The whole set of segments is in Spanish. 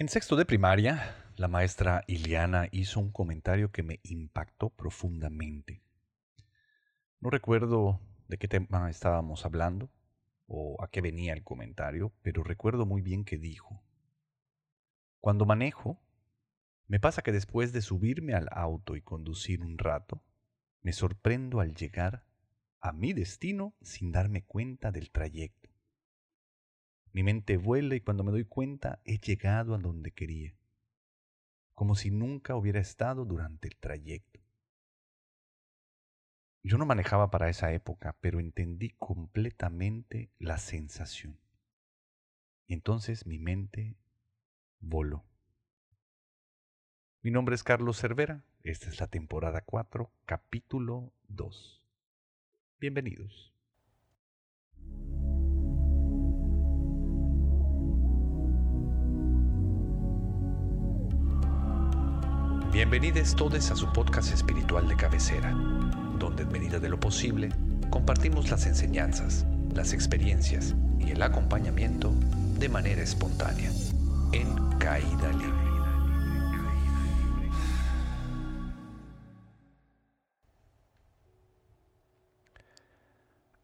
En sexto de primaria, la maestra Iliana hizo un comentario que me impactó profundamente. No recuerdo de qué tema estábamos hablando o a qué venía el comentario, pero recuerdo muy bien que dijo, Cuando manejo, me pasa que después de subirme al auto y conducir un rato, me sorprendo al llegar a mi destino sin darme cuenta del trayecto. Mi mente vuela y cuando me doy cuenta he llegado a donde quería, como si nunca hubiera estado durante el trayecto. Yo no manejaba para esa época, pero entendí completamente la sensación. Y entonces mi mente voló. Mi nombre es Carlos Cervera, esta es la temporada 4, capítulo 2. Bienvenidos. Bienvenidos todos a su podcast espiritual de cabecera, donde en medida de lo posible compartimos las enseñanzas, las experiencias y el acompañamiento de manera espontánea, en caída libre.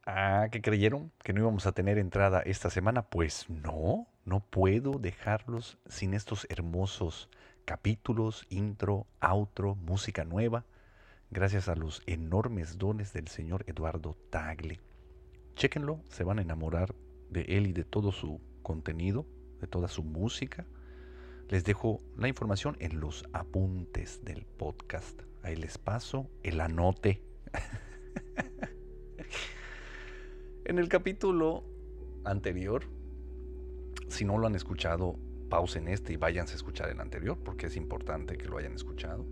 Ah, ¿que creyeron que no íbamos a tener entrada esta semana? Pues no, no puedo dejarlos sin estos hermosos capítulos, intro, outro, música nueva, gracias a los enormes dones del señor Eduardo Tagle. Chéquenlo, se van a enamorar de él y de todo su contenido, de toda su música. Les dejo la información en los apuntes del podcast. Ahí les paso el anote. En el capítulo anterior, si no lo han escuchado, pausen este y váyanse a escuchar el anterior, porque es importante que lo hayan escuchado.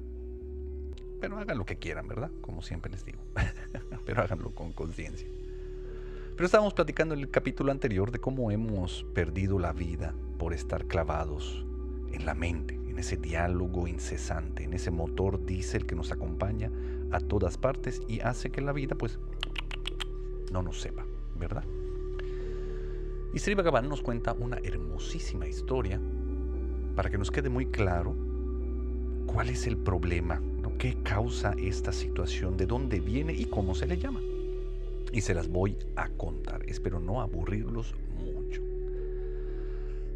Pero hagan lo que quieran, ¿verdad? Como siempre les digo. Pero háganlo con conciencia. Pero estábamos platicando en el capítulo anterior de cómo hemos perdido la vida por estar clavados en la mente, en ese diálogo incesante, en ese motor diésel que nos acompaña a todas partes y hace que la vida pues no nos sepa. ¿verdad? Y Sri Bhagavan nos cuenta una hermosísima historia para que nos quede muy claro cuál es el problema, ¿no? qué causa esta situación, de dónde viene y cómo se le llama. Y se las voy a contar, espero no aburrirlos mucho.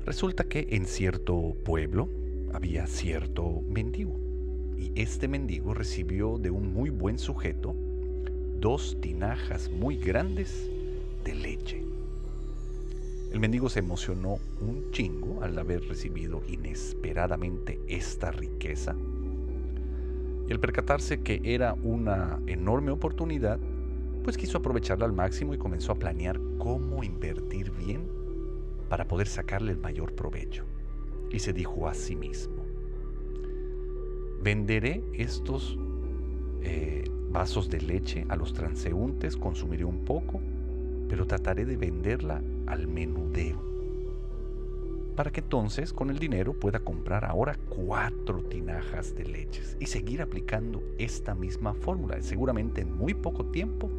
Resulta que en cierto pueblo había cierto mendigo y este mendigo recibió de un muy buen sujeto dos tinajas muy grandes de leche. El mendigo se emocionó un chingo al haber recibido inesperadamente esta riqueza. Y al percatarse que era una enorme oportunidad, pues quiso aprovecharla al máximo y comenzó a planear cómo invertir bien para poder sacarle el mayor provecho. Y se dijo a sí mismo, venderé estos eh, vasos de leche a los transeúntes, consumiré un poco pero trataré de venderla al menudeo. Para que entonces con el dinero pueda comprar ahora cuatro tinajas de leches y seguir aplicando esta misma fórmula. Seguramente en muy poco tiempo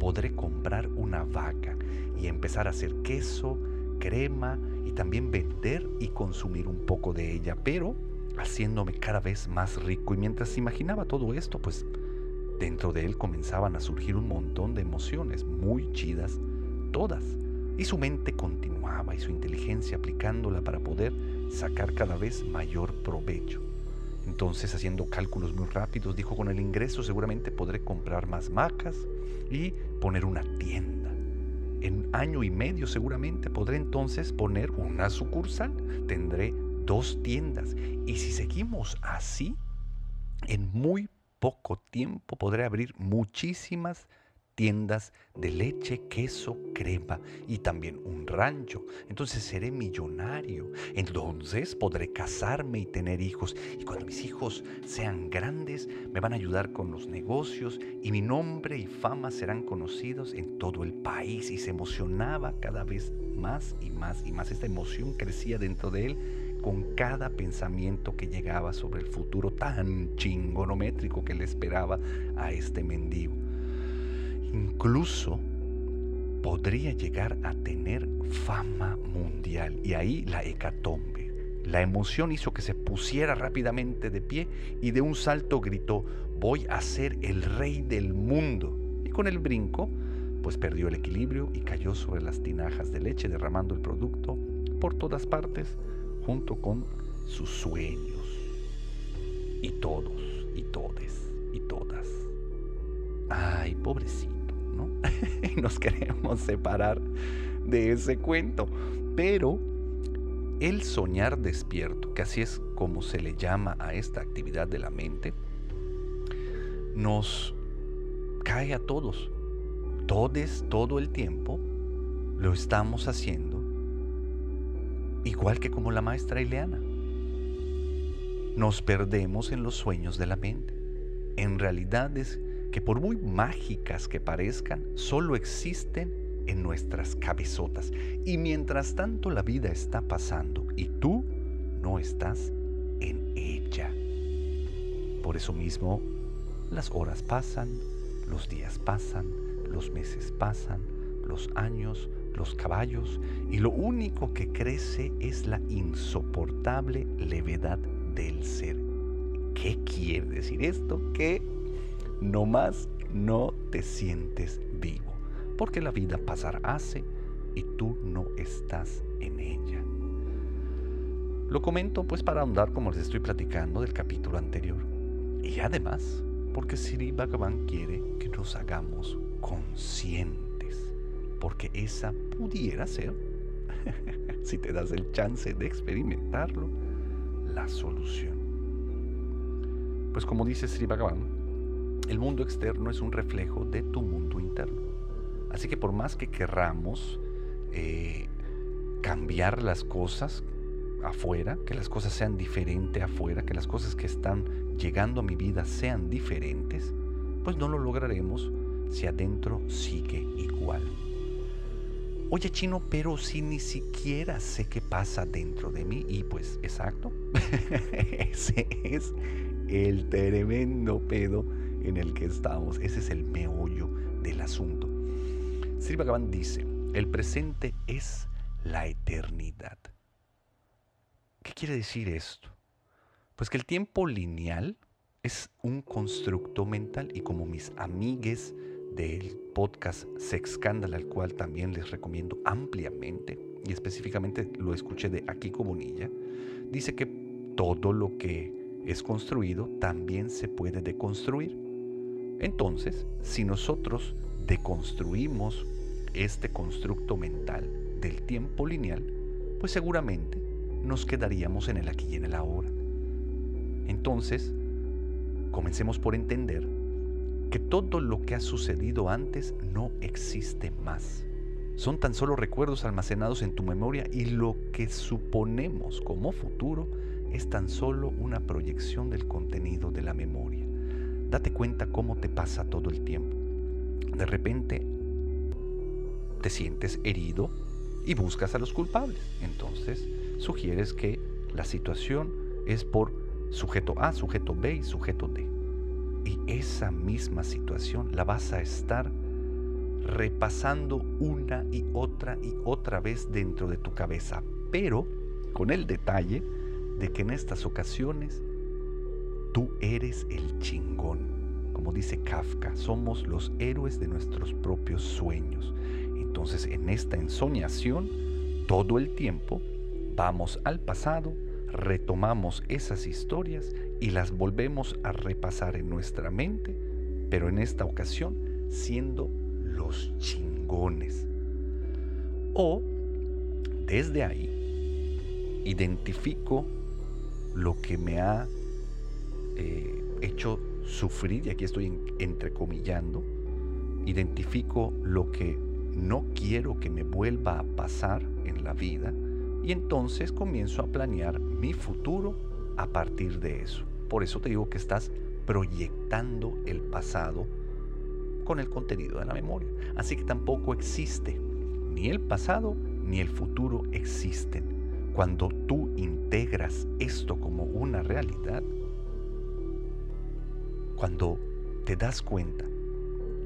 podré comprar una vaca y empezar a hacer queso, crema y también vender y consumir un poco de ella, pero haciéndome cada vez más rico. Y mientras imaginaba todo esto, pues Dentro de él comenzaban a surgir un montón de emociones muy chidas, todas. Y su mente continuaba y su inteligencia aplicándola para poder sacar cada vez mayor provecho. Entonces, haciendo cálculos muy rápidos, dijo, con el ingreso seguramente podré comprar más macas y poner una tienda. En año y medio seguramente podré entonces poner una sucursal. Tendré dos tiendas. Y si seguimos así, en muy poco tiempo podré abrir muchísimas tiendas de leche, queso, crema y también un rancho. Entonces seré millonario. Entonces podré casarme y tener hijos. Y cuando mis hijos sean grandes, me van a ayudar con los negocios y mi nombre y fama serán conocidos en todo el país. Y se emocionaba cada vez más y más y más. Esta emoción crecía dentro de él con cada pensamiento que llegaba sobre el futuro tan chingonométrico que le esperaba a este mendigo. Incluso podría llegar a tener fama mundial y ahí la hecatombe, La emoción hizo que se pusiera rápidamente de pie y de un salto gritó, voy a ser el rey del mundo. Y con el brinco, pues perdió el equilibrio y cayó sobre las tinajas de leche derramando el producto por todas partes junto con sus sueños. Y todos, y todes, y todas. Ay, pobrecito. Nos queremos separar de ese cuento. Pero el soñar despierto, que así es como se le llama a esta actividad de la mente, nos cae a todos. Todes, todo el tiempo, lo estamos haciendo igual que como la maestra Ileana. Nos perdemos en los sueños de la mente, en realidades que por muy mágicas que parezcan, solo existen en nuestras cabezotas. Y mientras tanto la vida está pasando y tú no estás en ella. Por eso mismo, las horas pasan, los días pasan, los meses pasan, los años, los caballos, y lo único que crece es la insoportable levedad del ser. ¿Qué quiere decir esto? Que nomás no te sientes vivo porque la vida pasar hace y tú no estás en ella. Lo comento pues para ahondar como les estoy platicando del capítulo anterior. Y además porque Sri Bhagavan quiere que nos hagamos conscientes. Porque esa pudiera ser, si te das el chance de experimentarlo, la solución. Pues como dice Sri Bhagavan, el mundo externo es un reflejo de tu mundo interno. Así que por más que querramos eh, cambiar las cosas afuera, que las cosas sean diferentes afuera, que las cosas que están llegando a mi vida sean diferentes, pues no lo lograremos si adentro sigue igual. Oye chino, pero si ni siquiera sé qué pasa dentro de mí, y pues exacto, ese es el tremendo pedo en el que estamos, ese es el meollo del asunto. Sri Bhagavan dice, el presente es la eternidad. ¿Qué quiere decir esto? Pues que el tiempo lineal es un constructo mental y como mis amigues del podcast Sex Scandal, al cual también les recomiendo ampliamente, y específicamente lo escuché de Aquí Comunilla, dice que todo lo que es construido también se puede deconstruir. Entonces, si nosotros deconstruimos este constructo mental del tiempo lineal, pues seguramente nos quedaríamos en el aquí y en el ahora. Entonces, comencemos por entender que todo lo que ha sucedido antes no existe más. Son tan solo recuerdos almacenados en tu memoria y lo que suponemos como futuro es tan solo una proyección del contenido de la memoria. Date cuenta cómo te pasa todo el tiempo. De repente te sientes herido y buscas a los culpables. Entonces sugieres que la situación es por sujeto A, sujeto B y sujeto D. Y esa misma situación la vas a estar repasando una y otra y otra vez dentro de tu cabeza, pero con el detalle de que en estas ocasiones tú eres el chingón. Como dice Kafka, somos los héroes de nuestros propios sueños. Entonces en esta ensoñación, todo el tiempo, vamos al pasado, retomamos esas historias y las volvemos a repasar en nuestra mente, pero en esta ocasión siendo los chingones. O desde ahí identifico lo que me ha eh, hecho sufrir, y aquí estoy entrecomillando, identifico lo que no quiero que me vuelva a pasar en la vida y entonces comienzo a planear mi futuro a partir de eso. Por eso te digo que estás proyectando el pasado con el contenido de la memoria. Así que tampoco existe ni el pasado ni el futuro existen. Cuando tú integras esto como una realidad, cuando te das cuenta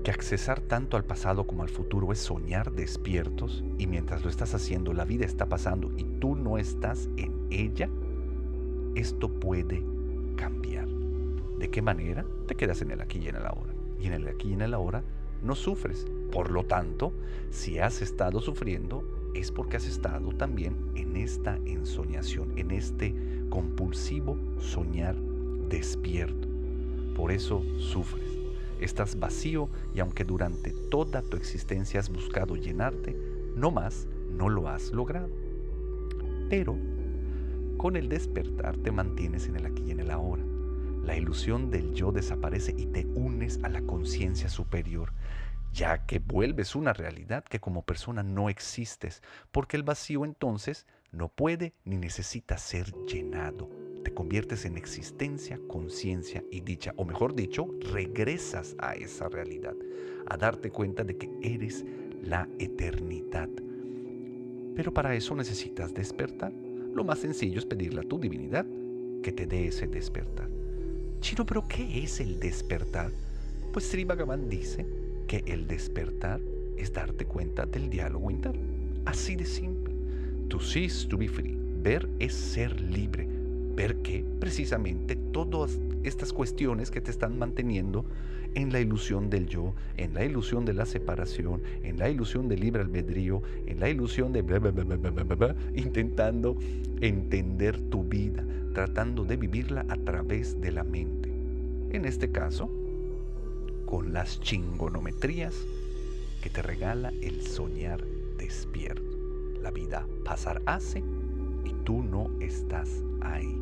que accesar tanto al pasado como al futuro es soñar despiertos y mientras lo estás haciendo la vida está pasando y tú no estás en ella, esto puede cambiar. ¿De qué manera? Te quedas en el aquí y en el ahora. Y en el aquí y en el ahora no sufres. Por lo tanto, si has estado sufriendo, es porque has estado también en esta ensoñación, en este compulsivo soñar despierto. Por eso sufres. Estás vacío y aunque durante toda tu existencia has buscado llenarte, no más no lo has logrado. Pero con el despertar te mantienes en el aquí y en el ahora. La ilusión del yo desaparece y te unes a la conciencia superior, ya que vuelves una realidad que como persona no existes, porque el vacío entonces no puede ni necesita ser llenado. Te conviertes en existencia, conciencia y dicha, o mejor dicho, regresas a esa realidad, a darte cuenta de que eres la eternidad. Pero para eso necesitas despertar. Lo más sencillo es pedirle a tu divinidad que te dé ese despertar. Chino, pero ¿qué es el despertar? Pues Sri Bhagavan dice que el despertar es darte cuenta del diálogo interno. Así de simple. To cease to be free. Ver es ser libre. Ver que precisamente todas estas cuestiones que te están manteniendo en la ilusión del yo, en la ilusión de la separación, en la ilusión del libre albedrío, en la ilusión de intentando entender tu vida, tratando de vivirla a través de la mente. En este caso, con las chingonometrías que te regala el soñar despierto. La vida pasar hace y tú no estás ahí.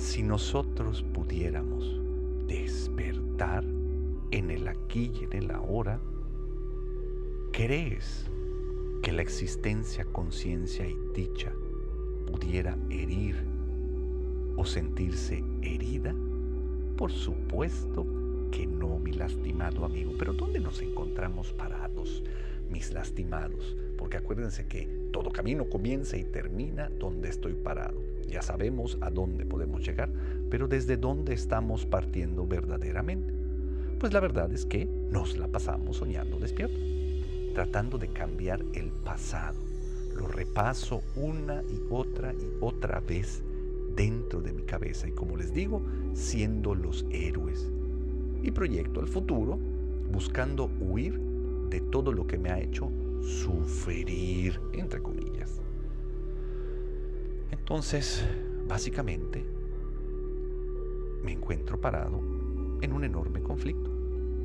Si nosotros pudiéramos despertar en el aquí y en el ahora, ¿crees que la existencia, conciencia y dicha pudiera herir o sentirse herida? Por supuesto que no, mi lastimado amigo. Pero ¿dónde nos encontramos parados, mis lastimados? Porque acuérdense que todo camino comienza y termina donde estoy parado. Ya sabemos a dónde podemos llegar, pero desde dónde estamos partiendo verdaderamente. Pues la verdad es que nos la pasamos soñando despierto, tratando de cambiar el pasado. Lo repaso una y otra y otra vez dentro de mi cabeza y como les digo, siendo los héroes. Y proyecto al futuro buscando huir de todo lo que me ha hecho sufrir, entre comillas. Entonces, básicamente, me encuentro parado en un enorme conflicto,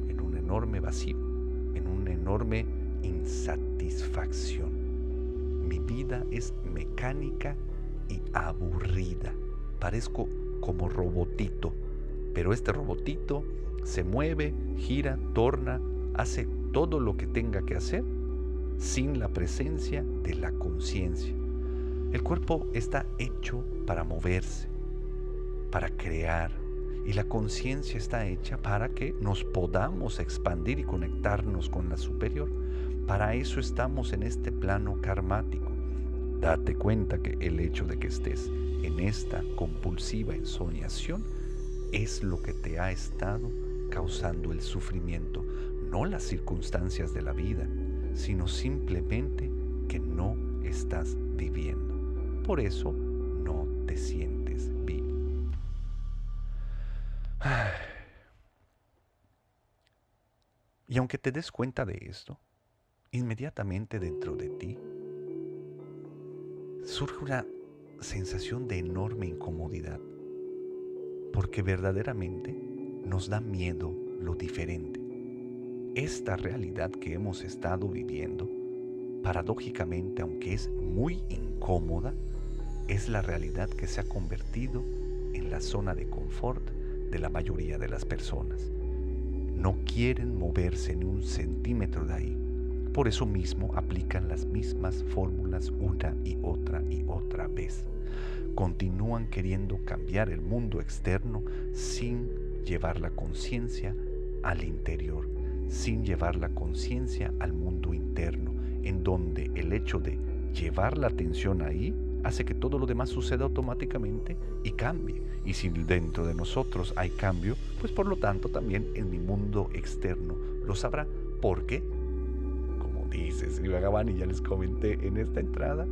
en un enorme vacío, en una enorme insatisfacción. Mi vida es mecánica y aburrida. Parezco como robotito, pero este robotito se mueve, gira, torna, hace todo lo que tenga que hacer sin la presencia de la conciencia. El cuerpo está hecho para moverse, para crear, y la conciencia está hecha para que nos podamos expandir y conectarnos con la superior. Para eso estamos en este plano karmático. Date cuenta que el hecho de que estés en esta compulsiva ensoñación es lo que te ha estado causando el sufrimiento, no las circunstancias de la vida, sino simplemente que no estás viviendo. Por eso no te sientes vivo. Y aunque te des cuenta de esto, inmediatamente dentro de ti surge una sensación de enorme incomodidad, porque verdaderamente nos da miedo lo diferente. Esta realidad que hemos estado viviendo, paradójicamente, aunque es muy incómoda, es la realidad que se ha convertido en la zona de confort de la mayoría de las personas. No quieren moverse ni un centímetro de ahí. Por eso mismo aplican las mismas fórmulas una y otra y otra vez. Continúan queriendo cambiar el mundo externo sin llevar la conciencia al interior, sin llevar la conciencia al mundo interno, en donde el hecho de llevar la atención ahí hace que todo lo demás suceda automáticamente y cambie. Y si dentro de nosotros hay cambio, pues por lo tanto también en mi mundo externo lo sabrá. Porque, como dice Sri Bhagavan y ya les comenté en esta entrada,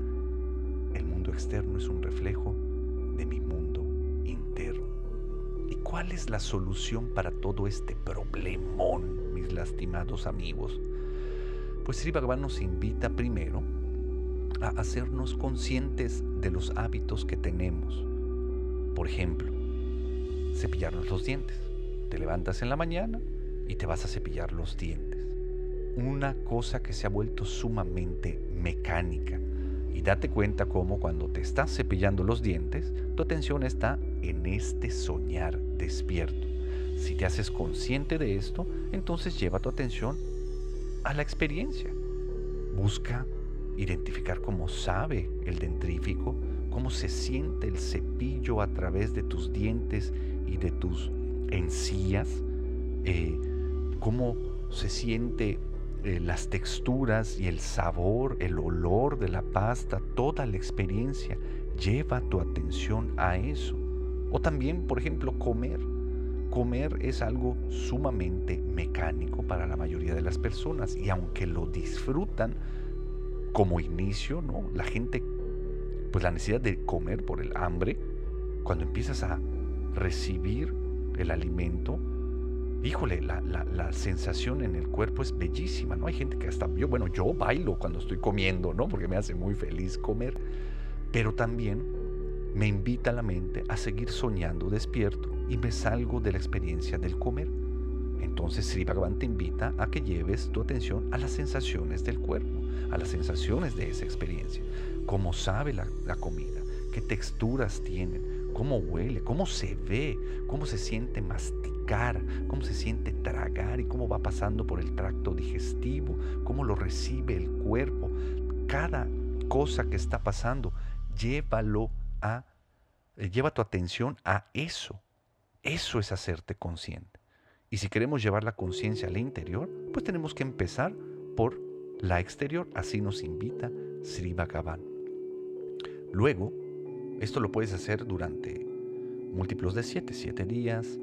el mundo externo es un reflejo de mi mundo ¿Cuál es la solución para todo este problemón, mis lastimados amigos? Pues Sri Bhagavan nos invita primero a hacernos conscientes de los hábitos que tenemos. Por ejemplo, cepillarnos los dientes. Te levantas en la mañana y te vas a cepillar los dientes. Una cosa que se ha vuelto sumamente mecánica. Y date cuenta cómo cuando te estás cepillando los dientes, tu atención está en este soñar despierto. Si te haces consciente de esto, entonces lleva tu atención a la experiencia. Busca identificar cómo sabe el dentrífico, cómo se siente el cepillo a través de tus dientes y de tus encías, eh, cómo se siente eh, las texturas y el sabor, el olor de la pasta, toda la experiencia. Lleva tu atención a eso. O también, por ejemplo, comer. Comer es algo sumamente mecánico para la mayoría de las personas y aunque lo disfrutan como inicio, ¿no? La gente, pues la necesidad de comer por el hambre, cuando empiezas a recibir el alimento, híjole, la, la, sensación en el cuerpo es bellísima, ¿no? Hay gente que hasta yo, bueno, yo bailo cuando estoy comiendo, ¿no? Porque me hace muy feliz comer, pero también me invita a la mente a seguir soñando despierto y me salgo de la experiencia del comer. Entonces Sri Bhagavan te invita a que lleves tu atención a las sensaciones del cuerpo, a las sensaciones de esa experiencia. Cómo sabe la, la comida, qué texturas tienen, cómo huele, cómo se ve, cómo se siente masticar, cómo se siente tragar y cómo va pasando por el tracto digestivo, cómo lo recibe el cuerpo. Cada cosa que está pasando, llévalo eh, lleva tu atención a eso. Eso es hacerte consciente. Y si queremos llevar la conciencia al interior, pues tenemos que empezar por la exterior. Así nos invita Sri Bhagavan. Luego, esto lo puedes hacer durante múltiplos de 7, 7 días,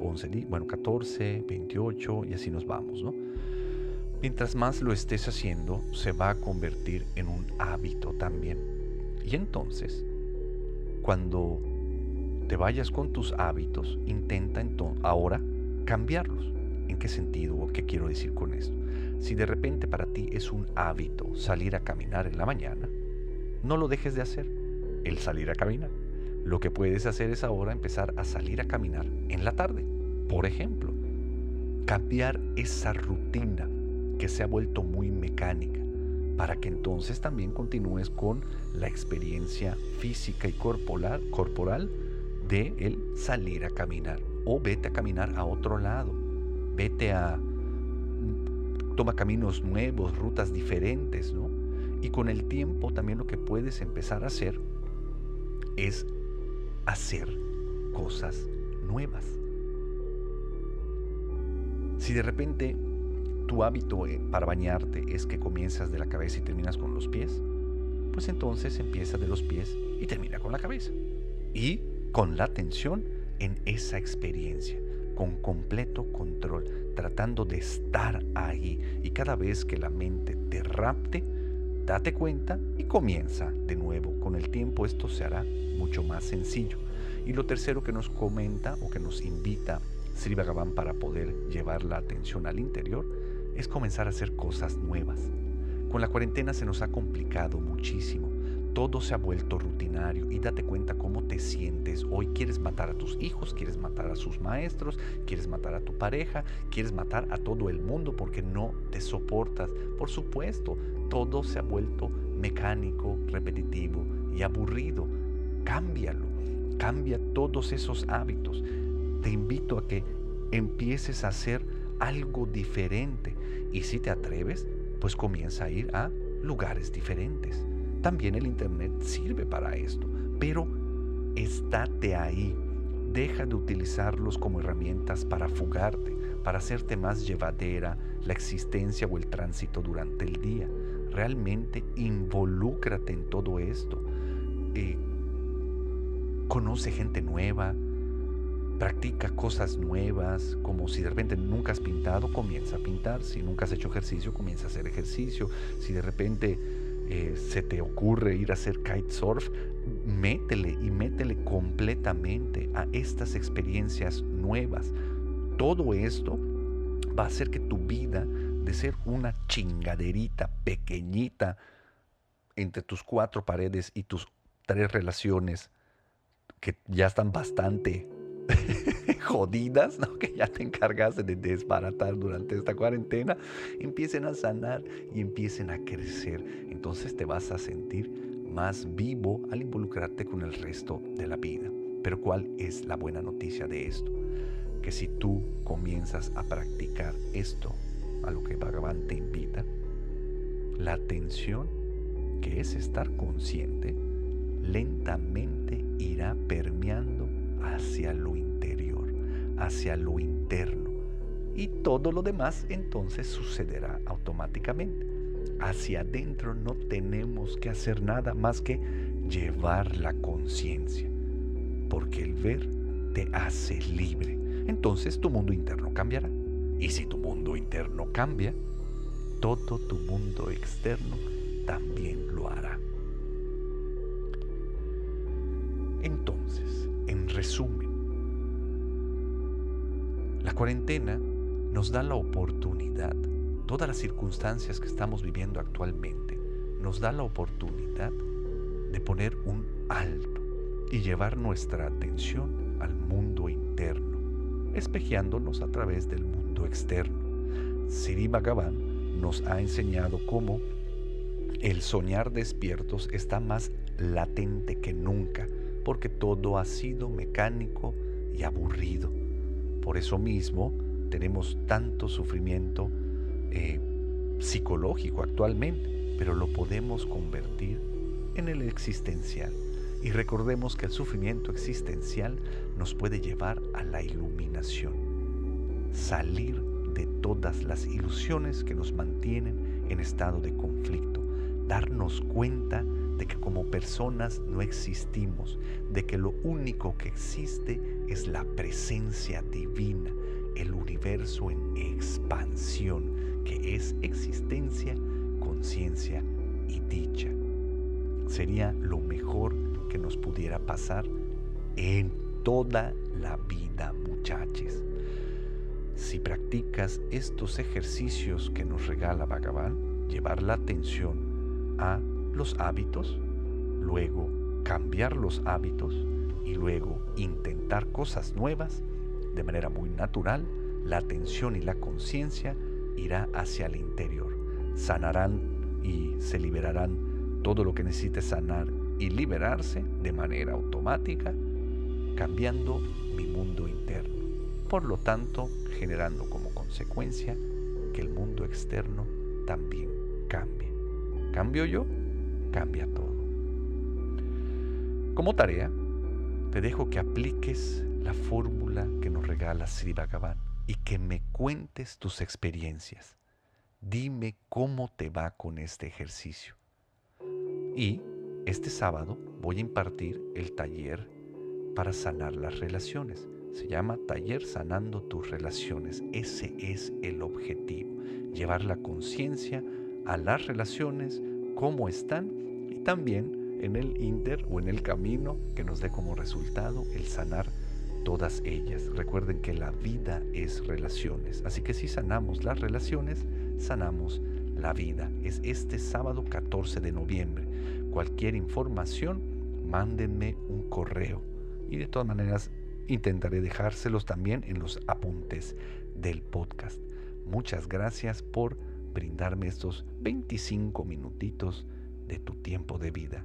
11 días, bueno, 14, 28 y así nos vamos, ¿no? Mientras más lo estés haciendo, se va a convertir en un hábito también. Y entonces, cuando te vayas con tus hábitos, intenta ahora cambiarlos. ¿En qué sentido o qué quiero decir con esto? Si de repente para ti es un hábito salir a caminar en la mañana, no lo dejes de hacer, el salir a caminar. Lo que puedes hacer es ahora empezar a salir a caminar en la tarde. Por ejemplo, cambiar esa rutina que se ha vuelto muy mecánica para que entonces también continúes con la experiencia física y corporal, corporal de el salir a caminar o vete a caminar a otro lado, vete a toma caminos nuevos, rutas diferentes, ¿no? Y con el tiempo también lo que puedes empezar a hacer es hacer cosas nuevas. Si de repente tu hábito eh, para bañarte es que comienzas de la cabeza y terminas con los pies, pues entonces empieza de los pies y termina con la cabeza. Y con la atención en esa experiencia, con completo control, tratando de estar ahí. Y cada vez que la mente te rapte, date cuenta y comienza de nuevo. Con el tiempo esto se hará mucho más sencillo. Y lo tercero que nos comenta o que nos invita Sri Bhagavan para poder llevar la atención al interior es comenzar a hacer cosas nuevas. Con la cuarentena se nos ha complicado muchísimo. Todo se ha vuelto rutinario y date cuenta cómo te sientes. Hoy quieres matar a tus hijos, quieres matar a sus maestros, quieres matar a tu pareja, quieres matar a todo el mundo porque no te soportas. Por supuesto, todo se ha vuelto mecánico, repetitivo y aburrido. Cámbialo, cambia todos esos hábitos. Te invito a que empieces a hacer algo diferente. Y si te atreves, pues comienza a ir a lugares diferentes. También el Internet sirve para esto, pero estate ahí. Deja de utilizarlos como herramientas para fugarte, para hacerte más llevadera la existencia o el tránsito durante el día. Realmente involúcrate en todo esto. Eh, conoce gente nueva, Practica cosas nuevas, como si de repente nunca has pintado, comienza a pintar. Si nunca has hecho ejercicio, comienza a hacer ejercicio. Si de repente eh, se te ocurre ir a hacer kitesurf, métele y métele completamente a estas experiencias nuevas. Todo esto va a hacer que tu vida, de ser una chingaderita pequeñita entre tus cuatro paredes y tus tres relaciones, que ya están bastante jodidas, ¿no? que ya te encargaste de desbaratar durante esta cuarentena, empiecen a sanar y empiecen a crecer. Entonces te vas a sentir más vivo al involucrarte con el resto de la vida. Pero ¿cuál es la buena noticia de esto? Que si tú comienzas a practicar esto, a lo que Bhagavan te invita, la atención, que es estar consciente, lentamente irá permeando hacia lo hacia lo interno. Y todo lo demás entonces sucederá automáticamente. Hacia adentro no tenemos que hacer nada más que llevar la conciencia, porque el ver te hace libre. Entonces tu mundo interno cambiará. Y si tu mundo interno cambia, todo tu mundo externo también lo hará. Cuarentena nos da la oportunidad, todas las circunstancias que estamos viviendo actualmente, nos da la oportunidad de poner un alto y llevar nuestra atención al mundo interno, espejeándonos a través del mundo externo. Siri Bhagavan nos ha enseñado cómo el soñar despiertos está más latente que nunca, porque todo ha sido mecánico y aburrido. Por eso mismo tenemos tanto sufrimiento eh, psicológico actualmente, pero lo podemos convertir en el existencial. Y recordemos que el sufrimiento existencial nos puede llevar a la iluminación, salir de todas las ilusiones que nos mantienen en estado de conflicto, darnos cuenta de que como personas no existimos, de que lo único que existe es la presencia divina, el universo en expansión, que es existencia, conciencia y dicha. Sería lo mejor que nos pudiera pasar en toda la vida, muchachos. Si practicas estos ejercicios que nos regala Bhagavan, llevar la atención a los hábitos, luego cambiar los hábitos y luego intentar cosas nuevas de manera muy natural, la atención y la conciencia irá hacia el interior. Sanarán y se liberarán todo lo que necesite sanar y liberarse de manera automática, cambiando mi mundo interno. Por lo tanto, generando como consecuencia que el mundo externo también cambie. ¿Cambio yo? cambia todo. Como tarea, te dejo que apliques la fórmula que nos regala Sri Bhagavan y que me cuentes tus experiencias. Dime cómo te va con este ejercicio. Y este sábado voy a impartir el taller para sanar las relaciones. Se llama Taller Sanando tus Relaciones. Ese es el objetivo. Llevar la conciencia a las relaciones, cómo están también en el inter o en el camino que nos dé como resultado el sanar todas ellas. Recuerden que la vida es relaciones, así que si sanamos las relaciones, sanamos la vida. Es este sábado 14 de noviembre. Cualquier información, mándenme un correo y de todas maneras intentaré dejárselos también en los apuntes del podcast. Muchas gracias por brindarme estos 25 minutitos de tu tiempo de vida